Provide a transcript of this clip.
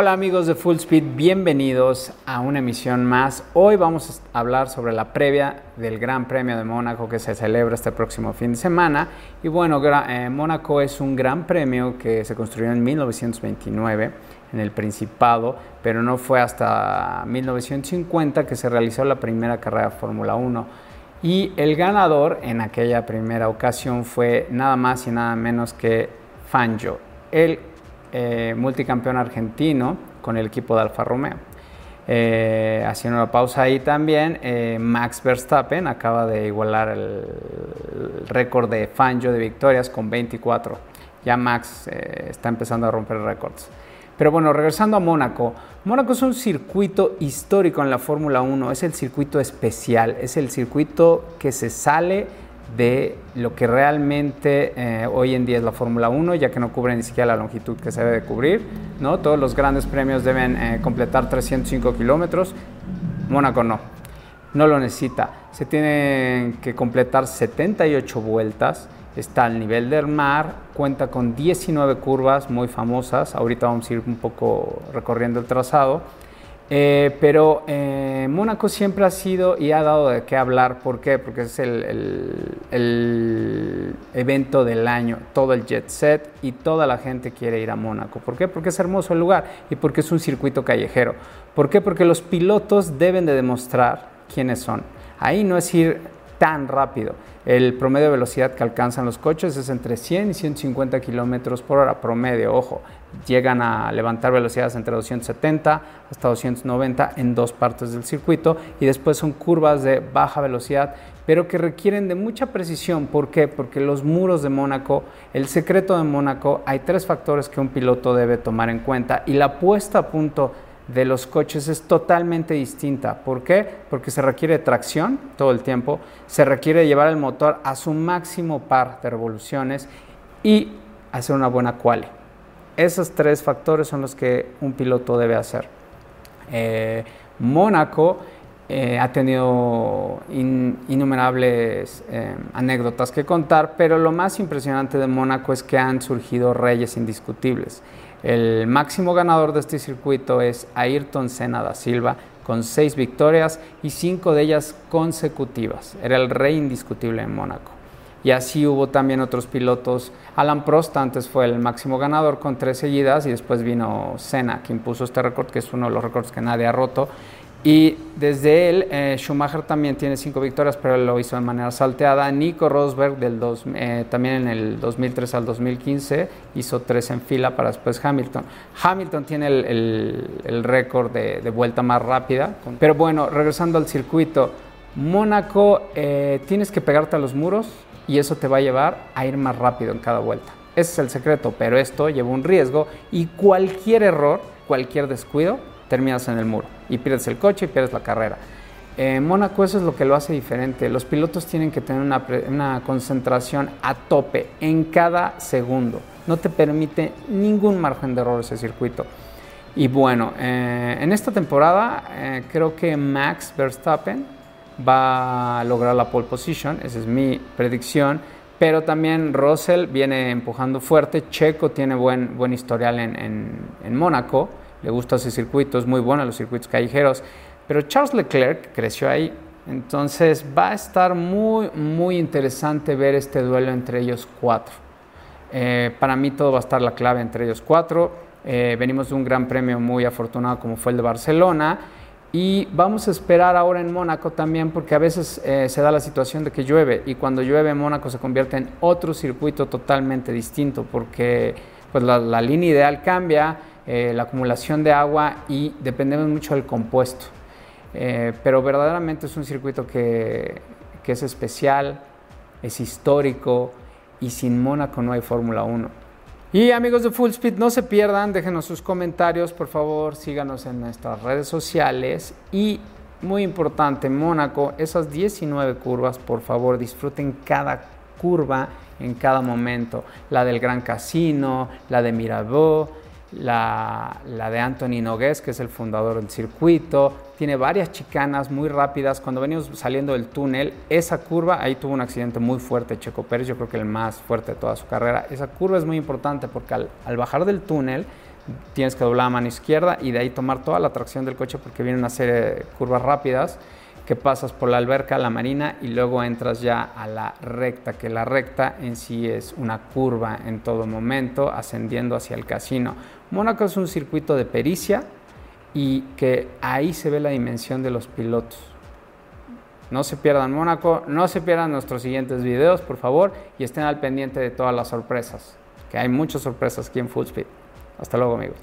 Hola amigos de Full Speed, bienvenidos a una emisión más. Hoy vamos a hablar sobre la previa del Gran Premio de Mónaco que se celebra este próximo fin de semana. Y bueno, eh, Mónaco es un gran premio que se construyó en 1929 en el Principado, pero no fue hasta 1950 que se realizó la primera carrera de Fórmula 1. Y el ganador en aquella primera ocasión fue nada más y nada menos que Fangio, el eh, multicampeón argentino con el equipo de Alfa Romeo. Eh, haciendo una pausa ahí también, eh, Max Verstappen acaba de igualar el, récord de Fangio de victorias con 24. Ya Max está empezando a romper récords. Pero bueno, regresando a Mónaco, Mónaco es un circuito histórico en la Fórmula 1, es el circuito especial, es el circuito que se sale de lo que realmente eh, hoy en día es la Fórmula 1, ya que no cubre ni siquiera la longitud que se debe cubrir. ¿no? Todos los grandes premios deben eh, completar 305 kilómetros, Mónaco no, no lo necesita. Se tienen que completar 78 vueltas, está al nivel del mar, cuenta con 19 curvas muy famosas, ahorita vamos a ir un poco recorriendo el trazado eh, pero eh, Mónaco siempre ha sido y ha dado de qué hablar. ¿Por qué? Porque es el, evento del año, todo el jet set y toda la gente quiere ir a Mónaco. ¿Por qué? Porque es hermoso el lugar y porque es un circuito callejero. ¿Por qué? Porque los pilotos deben de demostrar quiénes son. Ahí no es ir tan rápido. El promedio de velocidad que alcanzan los coches es entre 100 y 150 kilómetros por hora promedio. Ojo, llegan a levantar velocidades entre 270 hasta 290 en dos partes del circuito y después son curvas de baja velocidad pero que requieren de mucha precisión. ¿Por qué? Porque los muros de Mónaco, el secreto de Mónaco, hay tres factores que un piloto debe tomar en cuenta y la puesta a punto de los coches es totalmente distinta. ¿Por qué? Porque se requiere tracción todo el tiempo, se requiere llevar el motor a su máximo par de revoluciones y hacer una buena quali. Esos tres factores son los que un piloto debe hacer. Eh, Mónaco eh, ha tenido innumerables eh, anécdotas que contar, pero lo más impresionante de Mónaco es que han surgido reyes indiscutibles. El máximo ganador de este circuito es Ayrton Senna da Silva, con seis victorias y cinco de ellas consecutivas. Era el rey indiscutible en Mónaco. Y así hubo también otros pilotos. Alan Prost antes fue el máximo ganador con tres seguidas y después vino Senna, que impuso este récord, que es uno de los récords que nadie ha roto. Y desde él, eh, Schumacher también tiene cinco victorias, pero él lo hizo de manera salteada. Nico Rosberg, del dos, eh, también en el 2003 al 2015, hizo tres en fila para después Hamilton. Hamilton tiene el, récord de, vuelta más rápida. Pero bueno, regresando al circuito, Mónaco, eh, tienes que pegarte a los muros y eso te va a llevar a ir más rápido en cada vuelta. Ese es el secreto, pero esto lleva un riesgo y cualquier error, cualquier descuido, terminas en el muro y pierdes el coche y pierdes la carrera. En Mónaco eso es lo que lo hace diferente. Los pilotos tienen que tener una, concentración a tope en cada segundo. No te permite ningún margen de error ese circuito. Y bueno, eh, en esta temporada eh, creo que Max Verstappen va a lograr la pole position, esa es mi predicción, pero también Russell viene empujando fuerte, Checo tiene buen, buen historial en, en, Mónaco, le gusta ese circuito, es muy bueno los circuitos callejeros, pero Charles Leclerc creció ahí, entonces va a estar muy, muy interesante ver este duelo entre ellos cuatro. Eh, para mí todo va a estar la clave entre ellos cuatro. Eh, venimos de un gran premio muy afortunado como fue el de Barcelona y vamos a esperar ahora en Mónaco también porque a veces eh, se da la situación de que llueve y cuando llueve Mónaco se convierte en otro circuito totalmente distinto porque pues la, línea ideal cambia, eh, la acumulación de agua y dependemos mucho del compuesto. Eh, pero verdaderamente es un circuito que, que es especial, es histórico y sin Mónaco no hay Fórmula 1. Y amigos de Full Speed, no se pierdan, déjenos sus comentarios, por favor, síganos en nuestras redes sociales y muy importante, Mónaco, esas 19 curvas, por favor, disfruten cada curva en cada momento, la del Gran Casino, la de Mirabeau, la, de Anthony Nogués, que es el fundador del circuito. Tiene varias chicanas muy rápidas. Cuando venimos saliendo del túnel, esa curva, ahí tuvo un accidente muy fuerte Checo Pérez, yo creo que el más fuerte de toda su carrera. Esa curva es muy importante porque al, bajar del túnel tienes que doblar a mano izquierda y de ahí tomar toda la tracción del coche porque viene una serie de curvas rápidas que pasas por la alberca, la marina y luego entras ya a la recta, que la recta en sí es una curva en todo momento ascendiendo hacia el casino. Mónaco es un circuito de pericia y que ahí se ve la dimensión de los pilotos. No se pierdan Mónaco, no se pierdan nuestros siguientes videos, por favor, y estén al pendiente de todas las sorpresas, que hay muchas sorpresas aquí en Full Speed. Hasta luego, amigos.